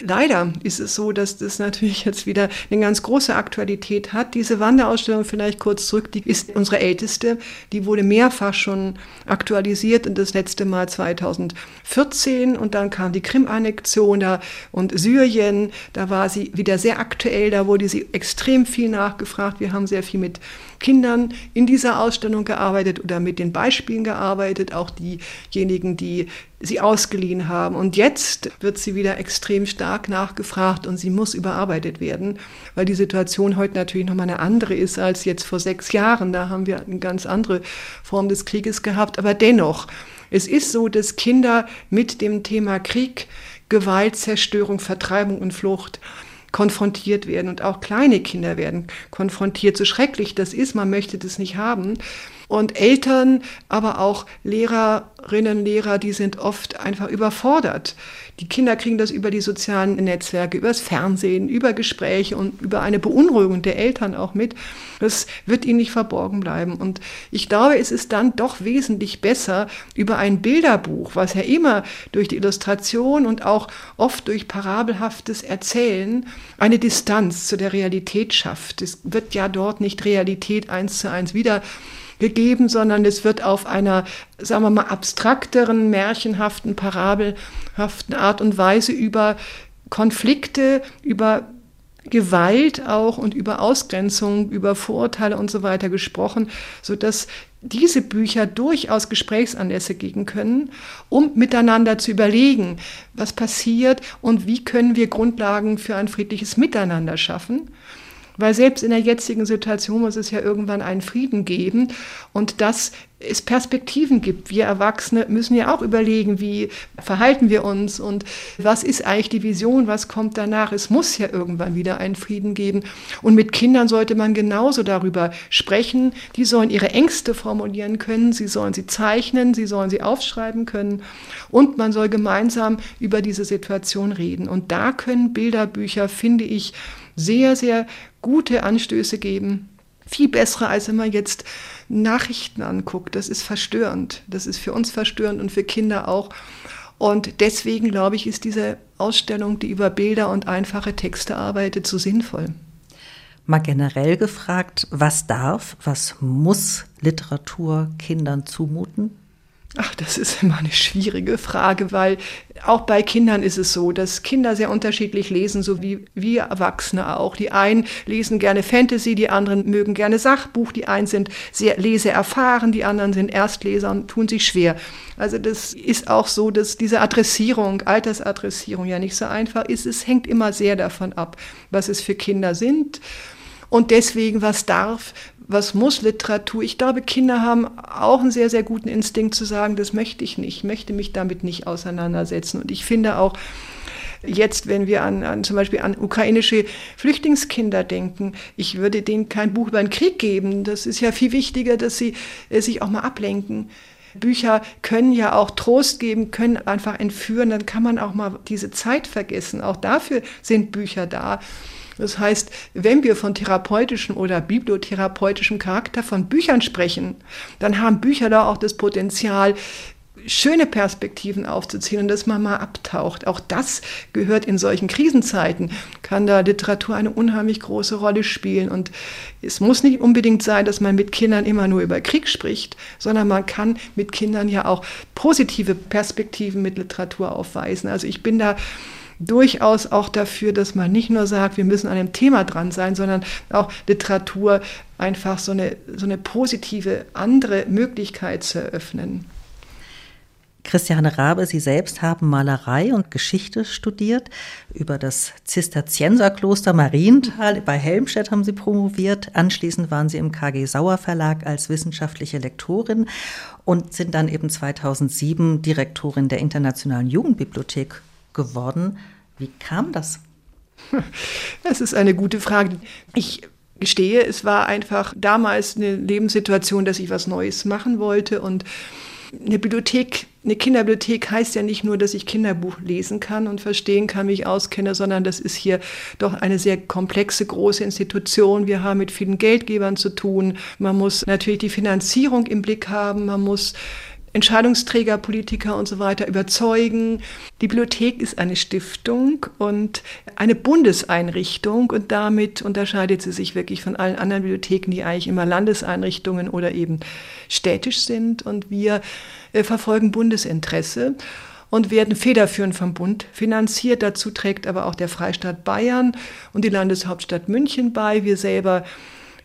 Leider ist es so, dass das natürlich jetzt wieder eine ganz große Aktualität hat. Diese Wanderausstellung, vielleicht kurz zurück, die ist unsere älteste. Die wurde mehrfach schon aktualisiert und das letzte Mal 2014 und dann kam die Krim-Annexion da und Syrien. Da war sie wieder sehr aktuell, da wurde sie extrem viel nachgefragt. Wir haben sehr viel mit Kindern in dieser Ausstellung gearbeitet oder mit den Beispielen gearbeitet, auch diejenigen, die sie ausgeliehen haben. Und jetzt wird sie wieder extrem stark nachgefragt und sie muss überarbeitet werden, weil die Situation heute natürlich nochmal eine andere ist als jetzt vor sechs Jahren. Da haben wir eine ganz andere Form des Krieges gehabt. Aber dennoch, es ist so, dass Kinder mit dem Thema Krieg, Gewalt, Zerstörung, Vertreibung und Flucht konfrontiert werden und auch kleine Kinder werden konfrontiert. So schrecklich das ist, man möchte das nicht haben. Und Eltern, aber auch Lehrerinnen, Lehrer, die sind oft einfach überfordert. Die Kinder kriegen das über die sozialen Netzwerke, übers Fernsehen, über Gespräche und über eine Beunruhigung der Eltern auch mit. Das wird ihnen nicht verborgen bleiben. Und ich glaube, es ist dann doch wesentlich besser, über ein Bilderbuch, was ja immer durch die Illustration und auch oft durch parabelhaftes Erzählen eine Distanz zu der Realität schafft. Es wird ja dort nicht Realität eins zu eins wieder gegeben, sondern es wird auf einer, sagen wir mal, abstrakteren, märchenhaften, parabelhaften Art und Weise über Konflikte, über Gewalt auch und über Ausgrenzung, über Vorurteile und so weiter gesprochen, so dass diese Bücher durchaus Gesprächsanlässe geben können, um miteinander zu überlegen, was passiert und wie können wir Grundlagen für ein friedliches Miteinander schaffen. Weil selbst in der jetzigen Situation muss es ja irgendwann einen Frieden geben und dass es Perspektiven gibt. Wir Erwachsene müssen ja auch überlegen, wie verhalten wir uns und was ist eigentlich die Vision, was kommt danach. Es muss ja irgendwann wieder einen Frieden geben. Und mit Kindern sollte man genauso darüber sprechen. Die sollen ihre Ängste formulieren können, sie sollen sie zeichnen, sie sollen sie aufschreiben können und man soll gemeinsam über diese Situation reden. Und da können Bilderbücher, finde ich, sehr, sehr gute Anstöße geben. Viel bessere, als wenn man jetzt Nachrichten anguckt. Das ist verstörend. Das ist für uns verstörend und für Kinder auch. Und deswegen, glaube ich, ist diese Ausstellung, die über Bilder und einfache Texte arbeitet, so sinnvoll. Mal generell gefragt, was darf, was muss Literatur Kindern zumuten? Ach, das ist immer eine schwierige Frage, weil auch bei Kindern ist es so, dass Kinder sehr unterschiedlich lesen, so wie wir Erwachsene auch. Die einen lesen gerne Fantasy, die anderen mögen gerne Sachbuch, die einen sind sehr leseerfahren, die anderen sind Erstleser und tun sich schwer. Also das ist auch so, dass diese Adressierung, Altersadressierung ja nicht so einfach ist. Es hängt immer sehr davon ab, was es für Kinder sind. Und deswegen, was darf, was muss Literatur? Ich glaube, Kinder haben auch einen sehr, sehr guten Instinkt zu sagen, das möchte ich nicht, ich möchte mich damit nicht auseinandersetzen. Und ich finde auch, Jetzt, wenn wir an, an zum Beispiel an ukrainische Flüchtlingskinder denken, ich würde denen kein Buch über den Krieg geben. Das ist ja viel wichtiger, dass sie äh, sich auch mal ablenken. Bücher können ja auch Trost geben, können einfach entführen, dann kann man auch mal diese Zeit vergessen. Auch dafür sind Bücher da. Das heißt, wenn wir von therapeutischem oder bibliotherapeutischem Charakter von Büchern sprechen, dann haben Bücher da auch das Potenzial, schöne Perspektiven aufzuziehen und dass man mal abtaucht. Auch das gehört in solchen Krisenzeiten, kann da Literatur eine unheimlich große Rolle spielen. Und es muss nicht unbedingt sein, dass man mit Kindern immer nur über Krieg spricht, sondern man kann mit Kindern ja auch positive Perspektiven mit Literatur aufweisen. Also ich bin da durchaus auch dafür, dass man nicht nur sagt, wir müssen an dem Thema dran sein, sondern auch Literatur einfach so eine, so eine positive andere Möglichkeit zu eröffnen. Christiane Rabe, Sie selbst haben Malerei und Geschichte studiert. Über das Zisterzienserkloster Marienthal bei Helmstedt haben Sie promoviert. Anschließend waren Sie im KG Sauer Verlag als wissenschaftliche Lektorin und sind dann eben 2007 Direktorin der Internationalen Jugendbibliothek geworden. Wie kam das? Das ist eine gute Frage. Ich gestehe, es war einfach damals eine Lebenssituation, dass ich was Neues machen wollte und eine Bibliothek, eine Kinderbibliothek heißt ja nicht nur, dass ich Kinderbuch lesen kann und verstehen kann, mich auskenne, sondern das ist hier doch eine sehr komplexe, große Institution. Wir haben mit vielen Geldgebern zu tun. Man muss natürlich die Finanzierung im Blick haben. Man muss Entscheidungsträger, Politiker und so weiter überzeugen. Die Bibliothek ist eine Stiftung und eine Bundeseinrichtung und damit unterscheidet sie sich wirklich von allen anderen Bibliotheken, die eigentlich immer Landeseinrichtungen oder eben städtisch sind. Und wir äh, verfolgen Bundesinteresse und werden federführend vom Bund finanziert. Dazu trägt aber auch der Freistaat Bayern und die Landeshauptstadt München bei. Wir selber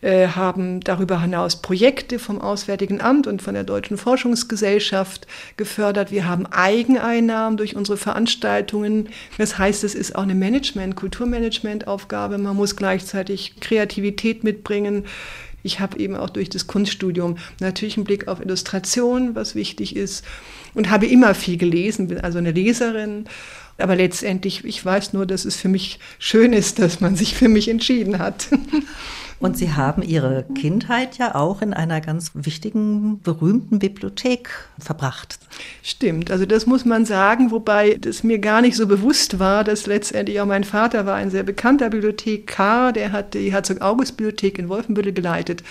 äh, haben darüber hinaus Projekte vom Auswärtigen Amt und von der Deutschen Forschungsgesellschaft gefördert. Wir haben Eigeneinnahmen durch unsere Veranstaltungen. Das heißt, es ist auch eine Management, Kulturmanagement-Aufgabe. Man muss gleichzeitig Kreativität mitbringen. Ich habe eben auch durch das Kunststudium natürlich einen Blick auf Illustration, was wichtig ist, und habe immer viel gelesen, bin also eine Leserin. Aber letztendlich, ich weiß nur, dass es für mich schön ist, dass man sich für mich entschieden hat. Und Sie haben Ihre Kindheit ja auch in einer ganz wichtigen, berühmten Bibliothek verbracht. Stimmt, also das muss man sagen, wobei das mir gar nicht so bewusst war, dass letztendlich auch mein Vater war ein sehr bekannter Bibliothekar, der hat die Herzog-August-Bibliothek in Wolfenbüttel geleitet.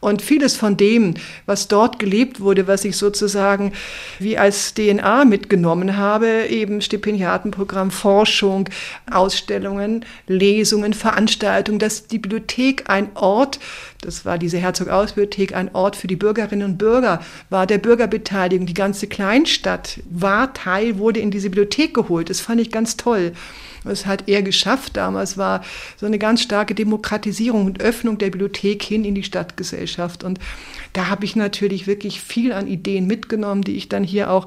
Und vieles von dem, was dort gelebt wurde, was ich sozusagen wie als DNA mitgenommen habe, eben Stipendiatenprogramm, Forschung, Ausstellungen, Lesungen, Veranstaltungen, dass die Bibliothek ein Ort, das war diese Herzog-Aus-Bibliothek, ein Ort für die Bürgerinnen und Bürger, war der Bürgerbeteiligung. Die ganze Kleinstadt war Teil, wurde in diese Bibliothek geholt. Das fand ich ganz toll. Das hat er geschafft. Damals war so eine ganz starke Demokratisierung und Öffnung der Bibliothek hin in die Stadtgesellschaft. Und da habe ich natürlich wirklich viel an Ideen mitgenommen, die ich dann hier auch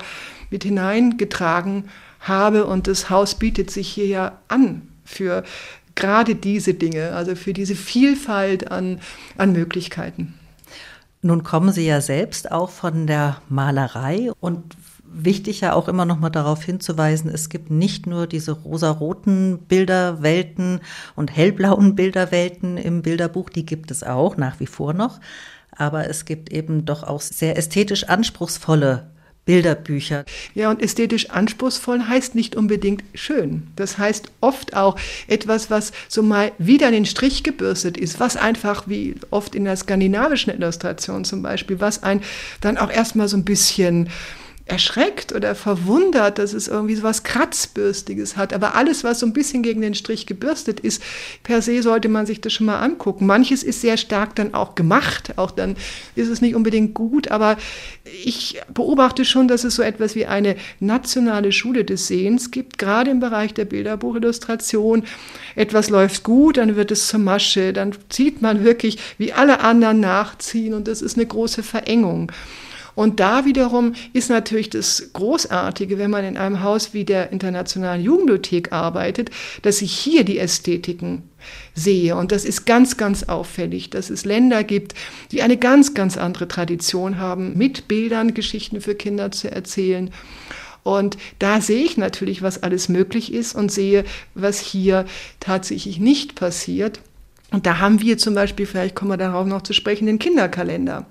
mit hineingetragen habe. Und das Haus bietet sich hier ja an für gerade diese Dinge, also für diese Vielfalt an, an Möglichkeiten. Nun kommen Sie ja selbst auch von der Malerei und wichtig ja auch immer noch mal darauf hinzuweisen, es gibt nicht nur diese rosaroten Bilderwelten und hellblauen Bilderwelten im Bilderbuch, die gibt es auch nach wie vor noch, aber es gibt eben doch auch sehr ästhetisch anspruchsvolle Bilderbücher. Ja, und ästhetisch anspruchsvoll heißt nicht unbedingt schön. Das heißt oft auch etwas, was so mal wieder in den Strich gebürstet ist, was einfach wie oft in der skandinavischen Illustration zum Beispiel, was ein dann auch erstmal so ein bisschen erschreckt oder verwundert, dass es irgendwie so was Kratzbürstiges hat. Aber alles, was so ein bisschen gegen den Strich gebürstet ist, per se sollte man sich das schon mal angucken. Manches ist sehr stark dann auch gemacht, auch dann ist es nicht unbedingt gut, aber ich beobachte schon, dass es so etwas wie eine nationale Schule des Sehens gibt, gerade im Bereich der Bilderbuchillustration. Etwas läuft gut, dann wird es zur Masche, dann zieht man wirklich, wie alle anderen nachziehen und das ist eine große Verengung. Und da wiederum ist natürlich das Großartige, wenn man in einem Haus wie der Internationalen Jugendbibliothek arbeitet, dass ich hier die Ästhetiken sehe. Und das ist ganz, ganz auffällig, dass es Länder gibt, die eine ganz, ganz andere Tradition haben, mit Bildern Geschichten für Kinder zu erzählen. Und da sehe ich natürlich, was alles möglich ist und sehe, was hier tatsächlich nicht passiert. Und da haben wir zum Beispiel, vielleicht kommen wir darauf noch zu sprechen, den Kinderkalender.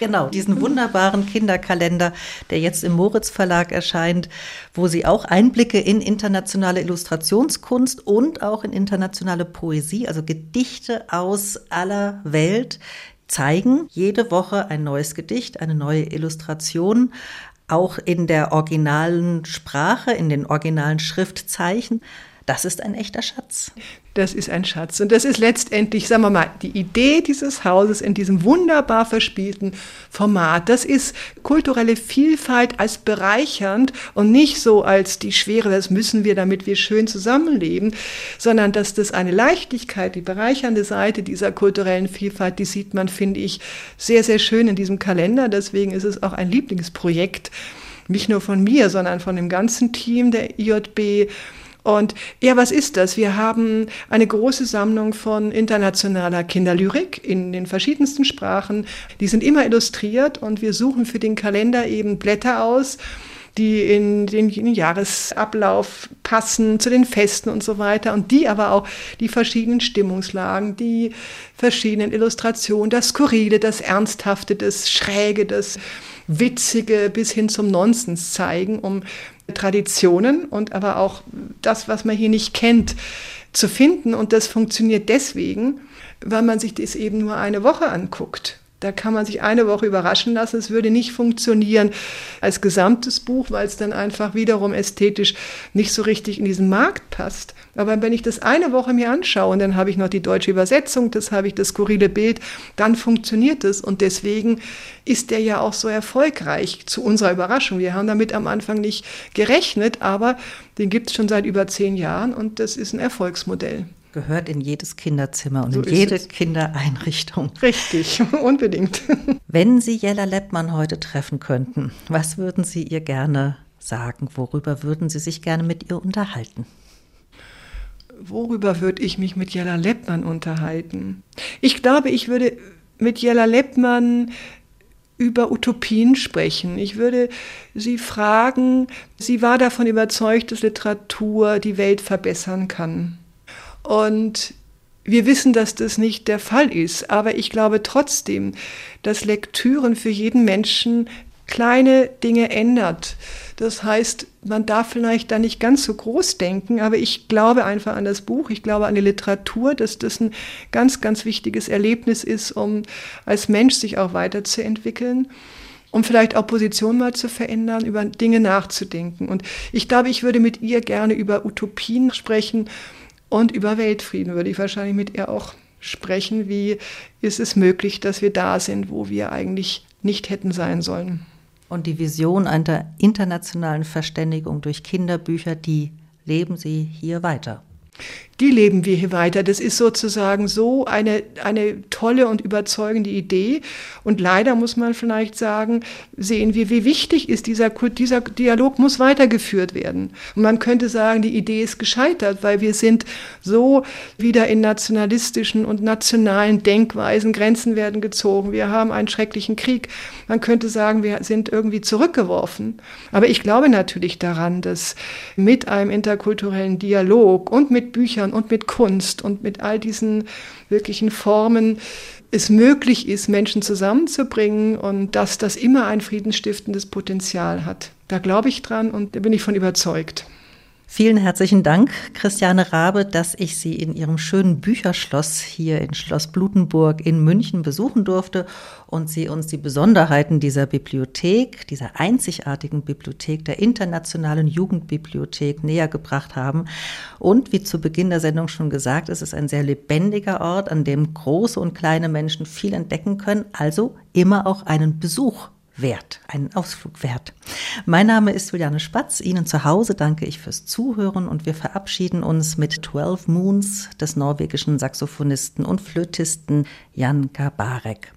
Genau, diesen wunderbaren Kinderkalender, der jetzt im Moritz Verlag erscheint, wo Sie auch Einblicke in internationale Illustrationskunst und auch in internationale Poesie, also Gedichte aus aller Welt zeigen. Jede Woche ein neues Gedicht, eine neue Illustration, auch in der originalen Sprache, in den originalen Schriftzeichen. Das ist ein echter Schatz. Das ist ein Schatz. Und das ist letztendlich, sagen wir mal, die Idee dieses Hauses in diesem wunderbar verspielten Format. Das ist kulturelle Vielfalt als bereichernd und nicht so als die Schwere, das müssen wir, damit wir schön zusammenleben, sondern dass das eine Leichtigkeit, die bereichernde Seite dieser kulturellen Vielfalt, die sieht man, finde ich, sehr, sehr schön in diesem Kalender. Deswegen ist es auch ein Lieblingsprojekt. Nicht nur von mir, sondern von dem ganzen Team der IJB und ja, was ist das? Wir haben eine große Sammlung von internationaler Kinderlyrik in den verschiedensten Sprachen. Die sind immer illustriert und wir suchen für den Kalender eben Blätter aus die in den Jahresablauf passen, zu den Festen und so weiter. Und die aber auch die verschiedenen Stimmungslagen, die verschiedenen Illustrationen, das Skurrile, das Ernsthafte, das Schräge, das Witzige bis hin zum Nonsens zeigen, um Traditionen und aber auch das, was man hier nicht kennt, zu finden. Und das funktioniert deswegen, weil man sich das eben nur eine Woche anguckt. Da kann man sich eine Woche überraschen lassen. Es würde nicht funktionieren als gesamtes Buch, weil es dann einfach wiederum ästhetisch nicht so richtig in diesen Markt passt. Aber wenn ich das eine Woche mir anschaue und dann habe ich noch die deutsche Übersetzung, das habe ich das skurrile Bild, dann funktioniert es. Und deswegen ist der ja auch so erfolgreich zu unserer Überraschung. Wir haben damit am Anfang nicht gerechnet, aber den gibt es schon seit über zehn Jahren und das ist ein Erfolgsmodell gehört in jedes Kinderzimmer und so in jede es. Kindereinrichtung. Richtig, unbedingt. Wenn Sie Jella Leppmann heute treffen könnten, was würden Sie ihr gerne sagen? Worüber würden Sie sich gerne mit ihr unterhalten? Worüber würde ich mich mit Jella Leppmann unterhalten? Ich glaube, ich würde mit Jella Leppmann über Utopien sprechen. Ich würde sie fragen, sie war davon überzeugt, dass Literatur die Welt verbessern kann. Und wir wissen, dass das nicht der Fall ist, aber ich glaube trotzdem, dass Lektüren für jeden Menschen kleine Dinge ändert. Das heißt, man darf vielleicht da nicht ganz so groß denken, aber ich glaube einfach an das Buch, ich glaube an die Literatur, dass das ein ganz, ganz wichtiges Erlebnis ist, um als Mensch sich auch weiterzuentwickeln um vielleicht auch Position mal zu verändern, über Dinge nachzudenken. Und ich glaube, ich würde mit ihr gerne über Utopien sprechen und über Weltfrieden würde ich wahrscheinlich mit ihr auch sprechen. Wie ist es möglich, dass wir da sind, wo wir eigentlich nicht hätten sein sollen? Und die Vision einer internationalen Verständigung durch Kinderbücher, die leben Sie hier weiter die leben wir hier weiter. Das ist sozusagen so eine, eine tolle und überzeugende Idee. Und leider muss man vielleicht sagen, sehen wir, wie wichtig ist dieser, dieser Dialog muss weitergeführt werden. Und man könnte sagen, die Idee ist gescheitert, weil wir sind so wieder in nationalistischen und nationalen Denkweisen, Grenzen werden gezogen. Wir haben einen schrecklichen Krieg. Man könnte sagen, wir sind irgendwie zurückgeworfen. Aber ich glaube natürlich daran, dass mit einem interkulturellen Dialog und mit Büchern und mit Kunst und mit all diesen wirklichen Formen es möglich ist, Menschen zusammenzubringen und dass das immer ein friedensstiftendes Potenzial hat. Da glaube ich dran und da bin ich von überzeugt. Vielen herzlichen Dank, Christiane Rabe, dass ich Sie in Ihrem schönen Bücherschloss hier in Schloss Blutenburg in München besuchen durfte und Sie uns die Besonderheiten dieser Bibliothek, dieser einzigartigen Bibliothek, der Internationalen Jugendbibliothek näher gebracht haben. Und wie zu Beginn der Sendung schon gesagt, es ist ein sehr lebendiger Ort, an dem große und kleine Menschen viel entdecken können, also immer auch einen Besuch wert, einen Ausflug wert. Mein Name ist Juliane Spatz. Ihnen zu Hause danke ich fürs Zuhören und wir verabschieden uns mit 12 Moons des norwegischen Saxophonisten und Flötisten Jan Gabarek.